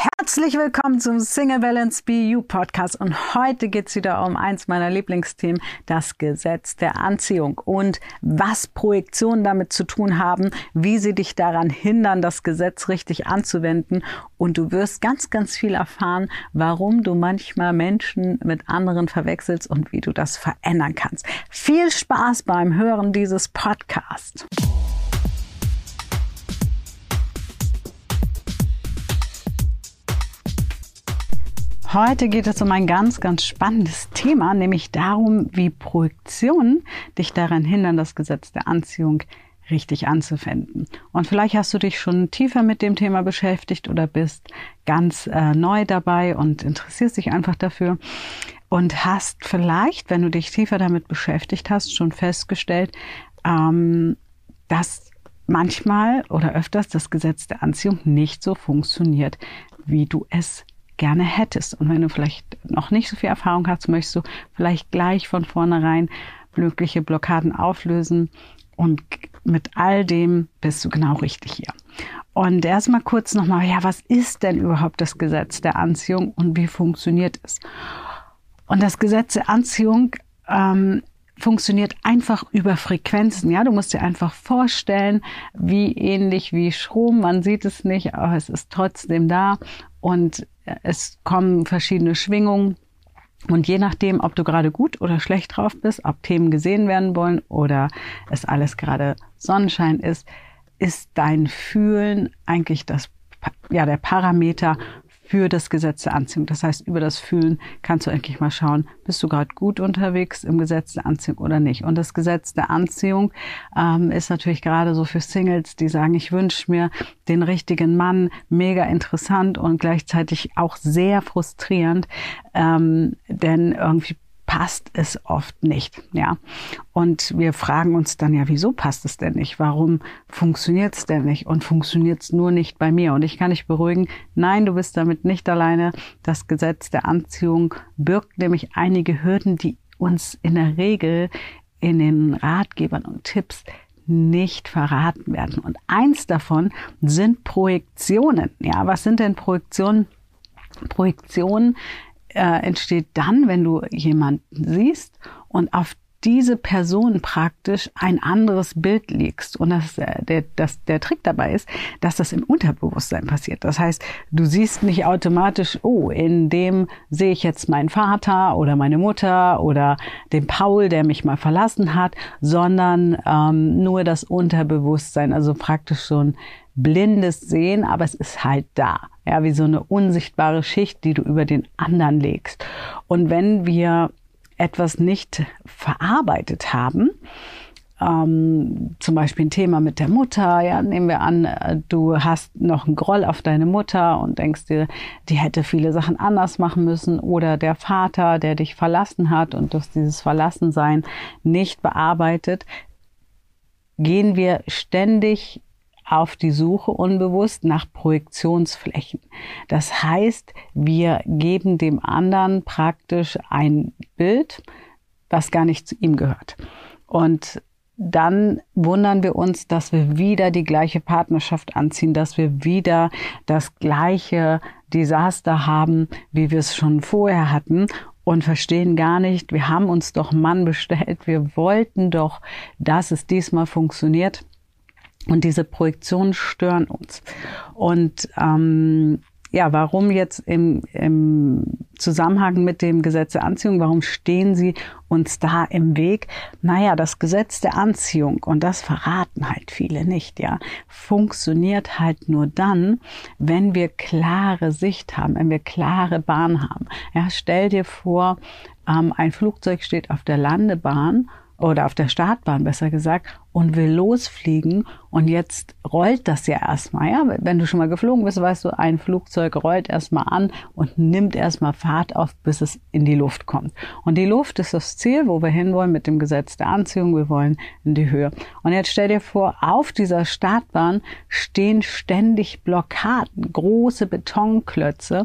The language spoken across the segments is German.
Herzlich willkommen zum Single Balance You Podcast und heute geht's wieder um eins meiner Lieblingsthemen, das Gesetz der Anziehung und was Projektionen damit zu tun haben, wie sie dich daran hindern, das Gesetz richtig anzuwenden und du wirst ganz, ganz viel erfahren, warum du manchmal Menschen mit anderen verwechselst und wie du das verändern kannst. Viel Spaß beim Hören dieses Podcasts. Heute geht es um ein ganz, ganz spannendes Thema, nämlich darum, wie Projektionen dich daran hindern, das Gesetz der Anziehung richtig anzuwenden. Und vielleicht hast du dich schon tiefer mit dem Thema beschäftigt oder bist ganz äh, neu dabei und interessierst dich einfach dafür und hast vielleicht, wenn du dich tiefer damit beschäftigt hast, schon festgestellt, ähm, dass manchmal oder öfters das Gesetz der Anziehung nicht so funktioniert, wie du es gerne hättest. Und wenn du vielleicht noch nicht so viel Erfahrung hast, möchtest du vielleicht gleich von vornherein mögliche Blockaden auflösen. Und mit all dem bist du genau richtig hier. Und erstmal kurz nochmal, ja, was ist denn überhaupt das Gesetz der Anziehung und wie funktioniert es? Und das Gesetz der Anziehung ähm, funktioniert einfach über Frequenzen. Ja, du musst dir einfach vorstellen, wie ähnlich wie Strom. Man sieht es nicht, aber es ist trotzdem da und es kommen verschiedene Schwingungen. Und je nachdem, ob du gerade gut oder schlecht drauf bist, ob Themen gesehen werden wollen oder es alles gerade Sonnenschein ist, ist dein Fühlen eigentlich das, ja, der Parameter für das Gesetz der Anziehung. Das heißt, über das Fühlen kannst du endlich mal schauen, bist du gerade gut unterwegs im Gesetz der Anziehung oder nicht. Und das Gesetz der Anziehung ähm, ist natürlich gerade so für Singles, die sagen, ich wünsche mir den richtigen Mann, mega interessant und gleichzeitig auch sehr frustrierend, ähm, denn irgendwie passt es oft nicht, ja. Und wir fragen uns dann ja, wieso passt es denn nicht? Warum funktioniert es denn nicht? Und funktioniert es nur nicht bei mir? Und ich kann dich beruhigen, nein, du bist damit nicht alleine. Das Gesetz der Anziehung birgt nämlich einige Hürden, die uns in der Regel in den Ratgebern und Tipps nicht verraten werden. Und eins davon sind Projektionen. Ja, was sind denn Projektionen? Projektionen äh, entsteht dann, wenn du jemanden siehst und auf diese Person praktisch ein anderes Bild legst. Und das, äh, der, das, der Trick dabei ist, dass das im Unterbewusstsein passiert. Das heißt, du siehst nicht automatisch, oh, in dem sehe ich jetzt meinen Vater oder meine Mutter oder den Paul, der mich mal verlassen hat, sondern ähm, nur das Unterbewusstsein, also praktisch so ein blindes Sehen, aber es ist halt da. Ja, wie so eine unsichtbare Schicht, die du über den anderen legst. Und wenn wir etwas nicht verarbeitet haben, ähm, zum Beispiel ein Thema mit der Mutter, ja, nehmen wir an, äh, du hast noch einen Groll auf deine Mutter und denkst dir, die hätte viele Sachen anders machen müssen oder der Vater, der dich verlassen hat und du hast dieses Verlassensein nicht bearbeitet, gehen wir ständig auf die Suche unbewusst nach Projektionsflächen. Das heißt, wir geben dem anderen praktisch ein Bild, was gar nicht zu ihm gehört. Und dann wundern wir uns, dass wir wieder die gleiche Partnerschaft anziehen, dass wir wieder das gleiche Desaster haben, wie wir es schon vorher hatten und verstehen gar nicht, wir haben uns doch Mann bestellt, wir wollten doch, dass es diesmal funktioniert und diese Projektionen stören uns. Und ähm, ja, warum jetzt im, im Zusammenhang mit dem Gesetz der Anziehung, warum stehen sie uns da im Weg? Naja, das Gesetz der Anziehung, und das verraten halt viele nicht, ja, funktioniert halt nur dann, wenn wir klare Sicht haben, wenn wir klare Bahn haben. Ja, stell dir vor, ähm, ein Flugzeug steht auf der Landebahn oder auf der Startbahn besser gesagt und will losfliegen und jetzt rollt das ja erstmal, ja. Wenn du schon mal geflogen bist, weißt du, ein Flugzeug rollt erstmal an und nimmt erstmal Fahrt auf, bis es in die Luft kommt. Und die Luft ist das Ziel, wo wir hinwollen mit dem Gesetz der Anziehung. Wir wollen in die Höhe. Und jetzt stell dir vor, auf dieser Startbahn stehen ständig Blockaden, große Betonklötze.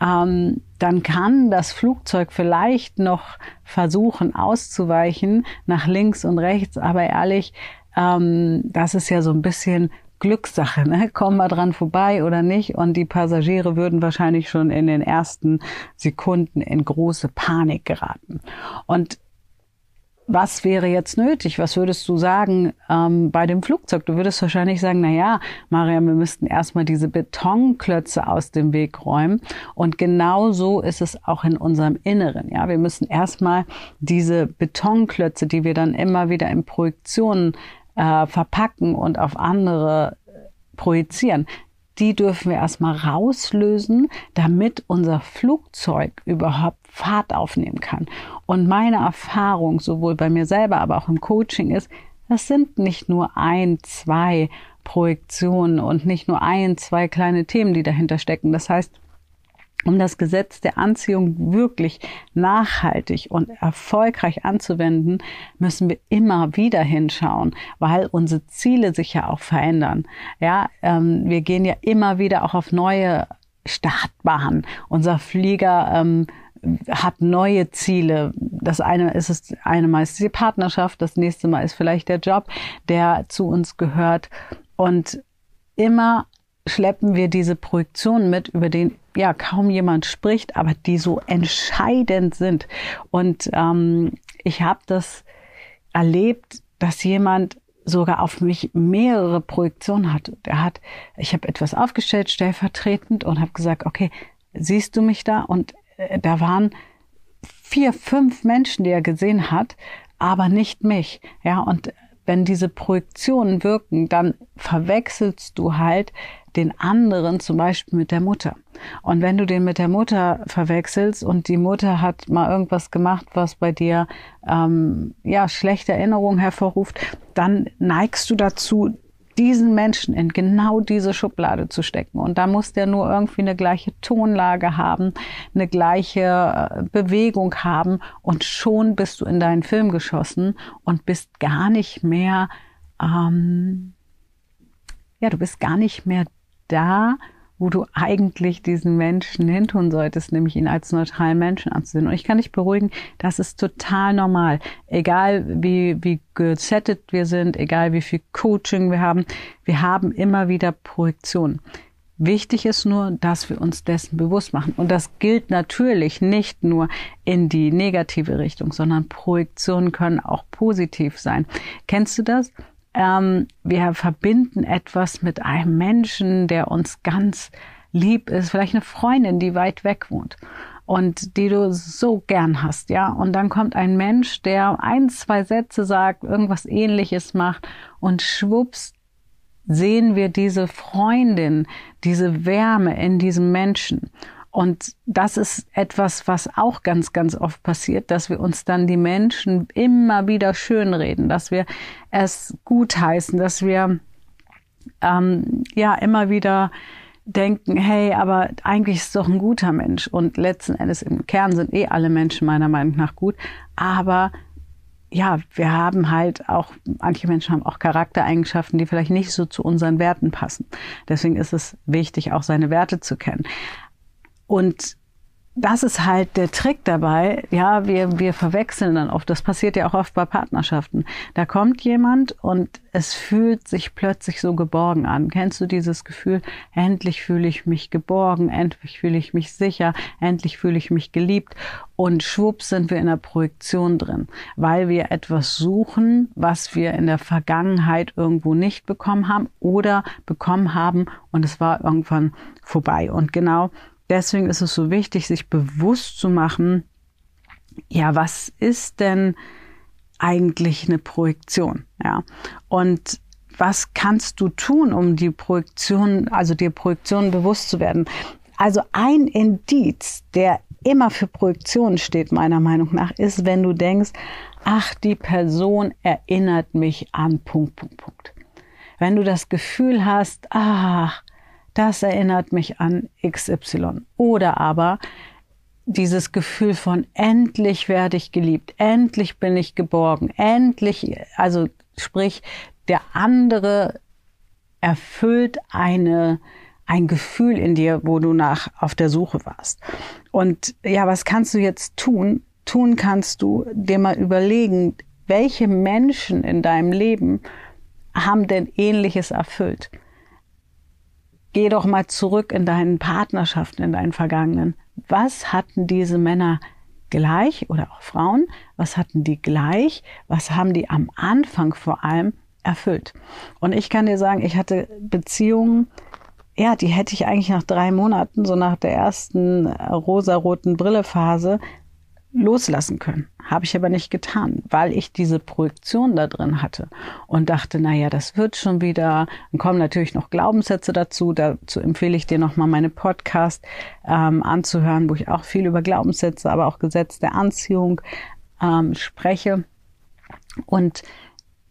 Ähm, dann kann das Flugzeug vielleicht noch versuchen auszuweichen nach links und rechts, aber ehrlich, ähm, das ist ja so ein bisschen Glückssache, ne? Kommen wir dran vorbei oder nicht? Und die Passagiere würden wahrscheinlich schon in den ersten Sekunden in große Panik geraten. Und was wäre jetzt nötig? Was würdest du sagen ähm, bei dem Flugzeug? Du würdest wahrscheinlich sagen, na ja, Maria, wir müssten erstmal diese Betonklötze aus dem Weg räumen. Und genau so ist es auch in unserem Inneren. Ja, wir müssen erstmal diese Betonklötze, die wir dann immer wieder in Projektionen äh, verpacken und auf andere projizieren, die dürfen wir erstmal rauslösen, damit unser Flugzeug überhaupt Fahrt aufnehmen kann. Und meine Erfahrung, sowohl bei mir selber, aber auch im Coaching ist, das sind nicht nur ein, zwei Projektionen und nicht nur ein, zwei kleine Themen, die dahinter stecken. Das heißt, um das Gesetz der Anziehung wirklich nachhaltig und erfolgreich anzuwenden, müssen wir immer wieder hinschauen, weil unsere Ziele sich ja auch verändern. Ja, ähm, wir gehen ja immer wieder auch auf neue Startbahnen. Unser Flieger ähm, hat neue Ziele. Das eine ist es, eine Mal ist die Partnerschaft, das nächste Mal ist vielleicht der Job, der zu uns gehört. Und immer schleppen wir diese Projektionen mit, über den ja kaum jemand spricht, aber die so entscheidend sind. Und ähm, ich habe das erlebt, dass jemand sogar auf mich mehrere Projektionen hat. Er hat, ich habe etwas aufgestellt stellvertretend und habe gesagt, okay, siehst du mich da? Und äh, da waren vier, fünf Menschen, die er gesehen hat, aber nicht mich. Ja, und wenn diese Projektionen wirken, dann verwechselst du halt den anderen zum Beispiel mit der Mutter. Und wenn du den mit der Mutter verwechselst und die Mutter hat mal irgendwas gemacht, was bei dir ähm, ja schlechte Erinnerungen hervorruft, dann neigst du dazu, diesen Menschen in genau diese Schublade zu stecken. Und da muss der nur irgendwie eine gleiche Tonlage haben, eine gleiche äh, Bewegung haben und schon bist du in deinen Film geschossen und bist gar nicht mehr, ähm, ja, du bist gar nicht mehr da, wo du eigentlich diesen Menschen hintun solltest, nämlich ihn als neutralen Menschen anzusehen. Und ich kann dich beruhigen, das ist total normal. Egal wie, wie gesettet wir sind, egal wie viel Coaching wir haben, wir haben immer wieder Projektionen. Wichtig ist nur, dass wir uns dessen bewusst machen. Und das gilt natürlich nicht nur in die negative Richtung, sondern Projektionen können auch positiv sein. Kennst du das? Ähm, wir verbinden etwas mit einem Menschen, der uns ganz lieb ist, vielleicht eine Freundin, die weit weg wohnt und die du so gern hast, ja. Und dann kommt ein Mensch, der ein, zwei Sätze sagt, irgendwas ähnliches macht und schwupps sehen wir diese Freundin, diese Wärme in diesem Menschen. Und das ist etwas, was auch ganz, ganz oft passiert, dass wir uns dann die Menschen immer wieder schönreden, dass wir es gutheißen, dass wir ähm, ja immer wieder denken, hey, aber eigentlich ist doch ein guter Mensch. Und letzten Endes im Kern sind eh alle Menschen meiner Meinung nach gut. Aber ja, wir haben halt auch, manche Menschen haben auch Charaktereigenschaften, die vielleicht nicht so zu unseren Werten passen. Deswegen ist es wichtig, auch seine Werte zu kennen. Und das ist halt der Trick dabei. Ja, wir, wir verwechseln dann oft. Das passiert ja auch oft bei Partnerschaften. Da kommt jemand und es fühlt sich plötzlich so geborgen an. Kennst du dieses Gefühl? Endlich fühle ich mich geborgen. Endlich fühle ich mich sicher. Endlich fühle ich mich geliebt. Und schwupps sind wir in der Projektion drin, weil wir etwas suchen, was wir in der Vergangenheit irgendwo nicht bekommen haben oder bekommen haben und es war irgendwann vorbei. Und genau deswegen ist es so wichtig, sich bewusst zu machen, ja, was ist denn eigentlich eine Projektion? Ja. Und was kannst du tun, um die Projektion, also dir Projektionen bewusst zu werden? Also ein Indiz, der immer für Projektionen steht, meiner Meinung nach, ist, wenn du denkst, ach, die Person erinnert mich an Punkt, Punkt, Punkt. Wenn du das Gefühl hast, ach, das erinnert mich an XY. Oder aber dieses Gefühl von endlich werde ich geliebt, endlich bin ich geborgen, endlich, also sprich, der andere erfüllt eine, ein Gefühl in dir, wo du nach auf der Suche warst. Und ja, was kannst du jetzt tun? Tun kannst du dir mal überlegen, welche Menschen in deinem Leben haben denn ähnliches erfüllt? Geh doch mal zurück in deinen Partnerschaften, in deinen vergangenen. Was hatten diese Männer gleich oder auch Frauen? Was hatten die gleich? Was haben die am Anfang vor allem erfüllt? Und ich kann dir sagen, ich hatte Beziehungen, ja, die hätte ich eigentlich nach drei Monaten, so nach der ersten rosaroten Brillephase, loslassen können. Habe ich aber nicht getan, weil ich diese Projektion da drin hatte und dachte, na ja, das wird schon wieder. Dann kommen natürlich noch Glaubenssätze dazu. Dazu empfehle ich dir nochmal meine Podcast ähm, anzuhören, wo ich auch viel über Glaubenssätze, aber auch Gesetz der Anziehung ähm, spreche. Und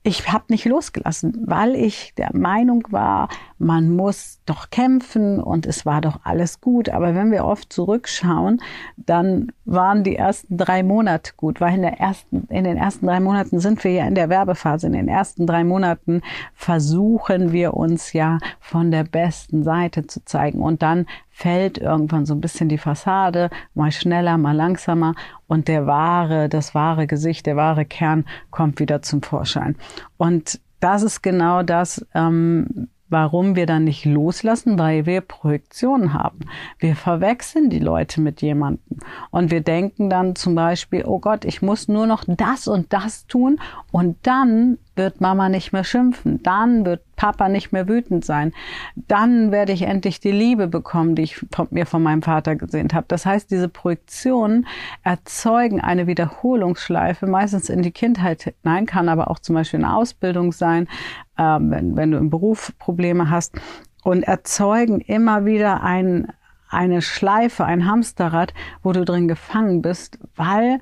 ich habe nicht losgelassen, weil ich der Meinung war, man muss doch kämpfen und es war doch alles gut. Aber wenn wir oft zurückschauen, dann waren die ersten drei Monate gut, weil in, der ersten, in den ersten drei Monaten sind wir ja in der Werbephase. In den ersten drei Monaten versuchen wir uns ja von der besten Seite zu zeigen und dann fällt irgendwann so ein bisschen die Fassade, mal schneller, mal langsamer und der wahre, das wahre Gesicht, der wahre Kern kommt wieder zum Vorschein. Und das ist genau das, ähm, warum wir dann nicht loslassen, weil wir Projektionen haben. Wir verwechseln die Leute mit jemandem und wir denken dann zum Beispiel, oh Gott, ich muss nur noch das und das tun und dann wird Mama nicht mehr schimpfen, dann wird Papa nicht mehr wütend sein, dann werde ich endlich die Liebe bekommen, die ich von mir von meinem Vater gesehen habe. Das heißt, diese Projektionen erzeugen eine Wiederholungsschleife, meistens in die Kindheit hinein, kann aber auch zum Beispiel eine Ausbildung sein, äh, wenn, wenn du im Beruf Probleme hast und erzeugen immer wieder ein, eine Schleife, ein Hamsterrad, wo du drin gefangen bist, weil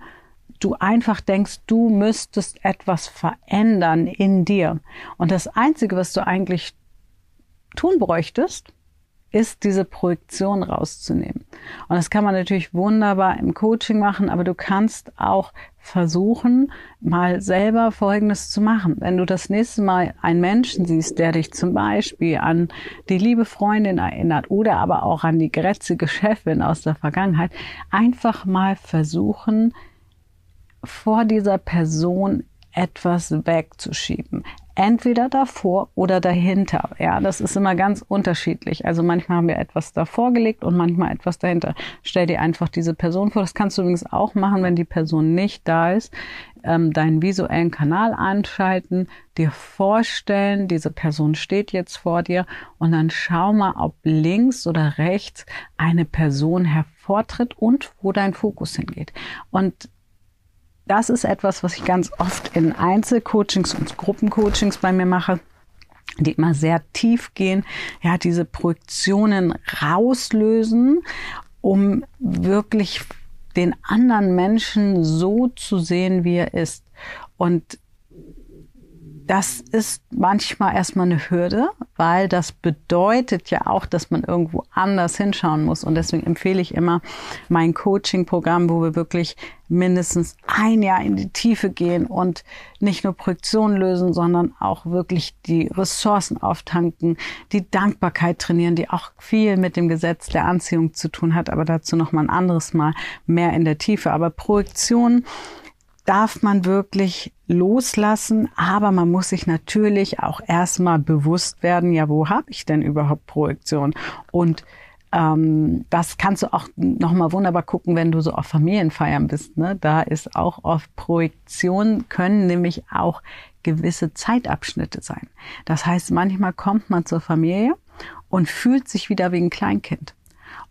du einfach denkst, du müsstest etwas verändern in dir. Und das Einzige, was du eigentlich tun bräuchtest, ist diese Projektion rauszunehmen. Und das kann man natürlich wunderbar im Coaching machen, aber du kannst auch versuchen, mal selber Folgendes zu machen. Wenn du das nächste Mal einen Menschen siehst, der dich zum Beispiel an die liebe Freundin erinnert oder aber auch an die grätzige Chefin aus der Vergangenheit, einfach mal versuchen, vor dieser Person etwas wegzuschieben. Entweder davor oder dahinter. Ja, das ist immer ganz unterschiedlich. Also manchmal haben wir etwas davor gelegt und manchmal etwas dahinter. Stell dir einfach diese Person vor. Das kannst du übrigens auch machen, wenn die Person nicht da ist. Ähm, deinen visuellen Kanal einschalten, dir vorstellen, diese Person steht jetzt vor dir und dann schau mal, ob links oder rechts eine Person hervortritt und wo dein Fokus hingeht. Und das ist etwas, was ich ganz oft in Einzelcoachings und Gruppencoachings bei mir mache die immer sehr tief gehen, ja, diese Projektionen rauslösen, um wirklich den anderen Menschen so zu sehen, wie er ist. Und das ist manchmal erstmal eine Hürde, weil das bedeutet ja auch, dass man irgendwo anders hinschauen muss. Und deswegen empfehle ich immer mein Coaching-Programm, wo wir wirklich mindestens ein Jahr in die Tiefe gehen und nicht nur Projektionen lösen, sondern auch wirklich die Ressourcen auftanken, die Dankbarkeit trainieren, die auch viel mit dem Gesetz der Anziehung zu tun hat, aber dazu noch mal ein anderes Mal mehr in der Tiefe. Aber Projektionen darf man wirklich loslassen, aber man muss sich natürlich auch erstmal bewusst werden, ja, wo habe ich denn überhaupt Projektion? Und ähm, das kannst du auch nochmal wunderbar gucken, wenn du so auf Familienfeiern bist. Ne? Da ist auch oft Projektion, können nämlich auch gewisse Zeitabschnitte sein. Das heißt, manchmal kommt man zur Familie und fühlt sich wieder wie ein Kleinkind.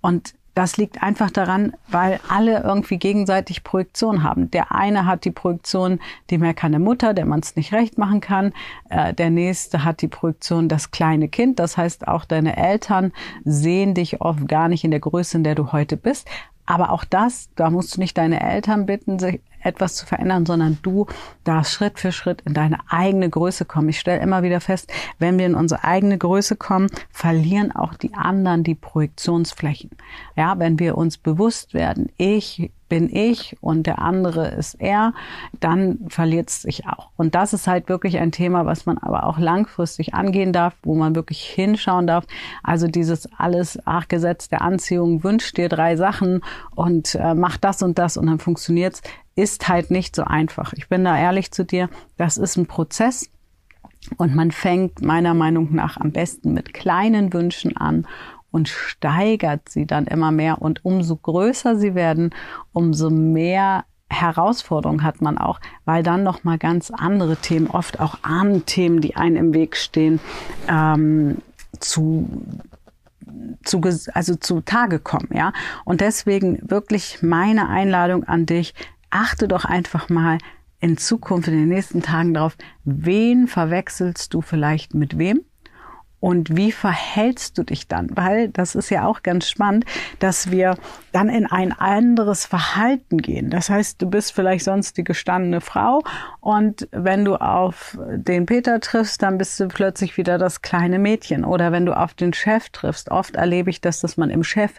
Und das liegt einfach daran, weil alle irgendwie gegenseitig Projektion haben. Der eine hat die Projektion, die mehr keine Mutter, der man es nicht recht machen kann. Äh, der nächste hat die Projektion, das kleine Kind. Das heißt, auch deine Eltern sehen dich oft gar nicht in der Größe, in der du heute bist. Aber auch das, da musst du nicht deine Eltern bitten, sich etwas zu verändern, sondern du darfst Schritt für Schritt in deine eigene Größe kommen. Ich stelle immer wieder fest, wenn wir in unsere eigene Größe kommen, verlieren auch die anderen die Projektionsflächen. Ja, wenn wir uns bewusst werden, ich bin ich und der andere ist er, dann verliert es sich auch. Und das ist halt wirklich ein Thema, was man aber auch langfristig angehen darf, wo man wirklich hinschauen darf. Also dieses alles, ach, Gesetz der Anziehung, wünscht dir drei Sachen und äh, mach das und das und dann funktioniert's, ist halt nicht so einfach. Ich bin da ehrlich zu dir, das ist ein Prozess. Und man fängt meiner Meinung nach am besten mit kleinen Wünschen an und steigert sie dann immer mehr. Und umso größer sie werden, umso mehr Herausforderung hat man auch, weil dann noch mal ganz andere Themen, oft auch Ahnenthemen, die einem im Weg stehen, ähm, zu zu, also zu Tage kommen, ja. Und deswegen wirklich meine Einladung an dich, achte doch einfach mal in Zukunft, in den nächsten Tagen darauf, wen verwechselst du vielleicht mit wem? Und wie verhältst du dich dann? Weil das ist ja auch ganz spannend, dass wir dann in ein anderes Verhalten gehen. Das heißt, du bist vielleicht sonst die gestandene Frau und wenn du auf den Peter triffst, dann bist du plötzlich wieder das kleine Mädchen. Oder wenn du auf den Chef triffst, oft erlebe ich das, dass man im Chef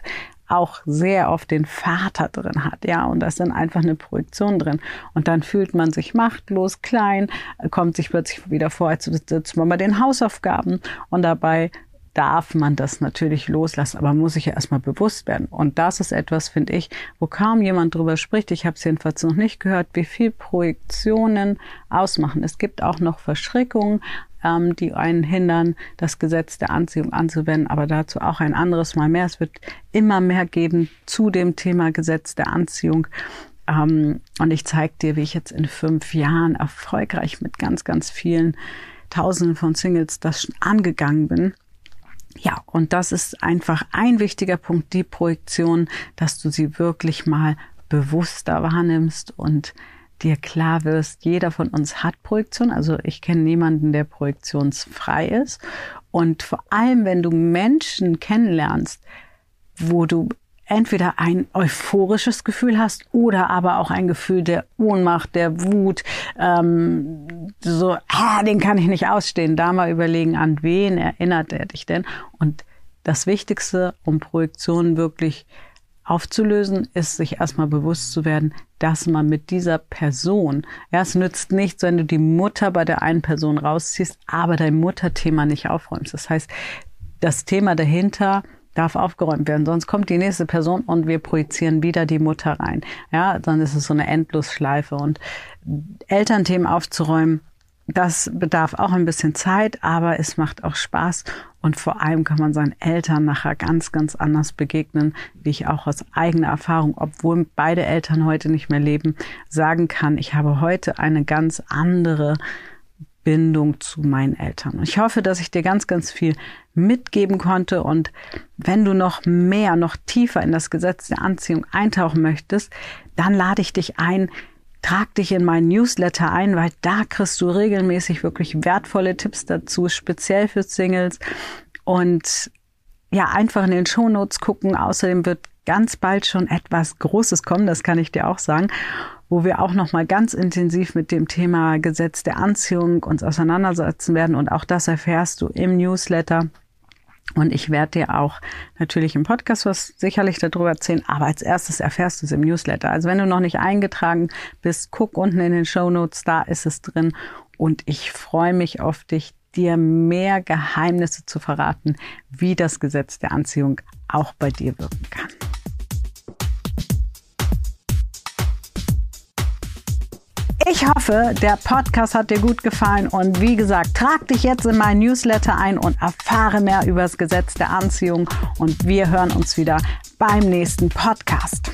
auch sehr oft den Vater drin hat, ja, und da ist dann einfach eine Projektion drin. Und dann fühlt man sich machtlos, klein, kommt sich plötzlich wieder vor, als sitzt man bei den Hausaufgaben und dabei darf man das natürlich loslassen, aber muss sich ja erstmal bewusst werden. Und das ist etwas, finde ich, wo kaum jemand drüber spricht. Ich habe es jedenfalls noch nicht gehört, wie viel Projektionen ausmachen. Es gibt auch noch Verschreckungen, ähm, die einen hindern, das Gesetz der Anziehung anzuwenden, aber dazu auch ein anderes Mal mehr. Es wird immer mehr geben zu dem Thema Gesetz der Anziehung. Ähm, und ich zeige dir, wie ich jetzt in fünf Jahren erfolgreich mit ganz, ganz vielen Tausenden von Singles das schon angegangen bin. Ja, und das ist einfach ein wichtiger Punkt, die Projektion, dass du sie wirklich mal bewusster wahrnimmst und dir klar wirst, jeder von uns hat Projektion. Also ich kenne niemanden, der projektionsfrei ist. Und vor allem, wenn du Menschen kennenlernst, wo du entweder ein euphorisches Gefühl hast oder aber auch ein Gefühl der Ohnmacht, der Wut, ähm, so, ah, den kann ich nicht ausstehen. Da mal überlegen, an wen erinnert er dich denn? Und das Wichtigste, um Projektionen wirklich aufzulösen, ist sich erstmal bewusst zu werden, dass man mit dieser Person, ja, es nützt nichts, wenn du die Mutter bei der einen Person rausziehst, aber dein Mutterthema nicht aufräumst. Das heißt, das Thema dahinter darf aufgeräumt werden, sonst kommt die nächste Person und wir projizieren wieder die Mutter rein. Ja, dann ist es so eine Endlosschleife und Elternthemen aufzuräumen, das bedarf auch ein bisschen Zeit, aber es macht auch Spaß und vor allem kann man seinen Eltern nachher ganz, ganz anders begegnen, wie ich auch aus eigener Erfahrung, obwohl beide Eltern heute nicht mehr leben, sagen kann, ich habe heute eine ganz andere Bindung zu meinen Eltern. Ich hoffe, dass ich dir ganz, ganz viel mitgeben konnte und wenn du noch mehr, noch tiefer in das Gesetz der Anziehung eintauchen möchtest, dann lade ich dich ein, Trag dich in meinen Newsletter ein, weil da kriegst du regelmäßig wirklich wertvolle Tipps dazu, speziell für Singles. Und ja, einfach in den Shownotes gucken. Außerdem wird ganz bald schon etwas Großes kommen, das kann ich dir auch sagen, wo wir auch noch mal ganz intensiv mit dem Thema Gesetz der Anziehung uns auseinandersetzen werden und auch das erfährst du im Newsletter. Und ich werde dir auch natürlich im Podcast was sicherlich darüber erzählen, aber als erstes erfährst du es im Newsletter. Also wenn du noch nicht eingetragen bist, guck unten in den Show Notes, da ist es drin. Und ich freue mich auf dich, dir mehr Geheimnisse zu verraten, wie das Gesetz der Anziehung auch bei dir wirken kann. Ich hoffe, der Podcast hat dir gut gefallen und wie gesagt, trag dich jetzt in mein Newsletter ein und erfahre mehr über das Gesetz der Anziehung und wir hören uns wieder beim nächsten Podcast.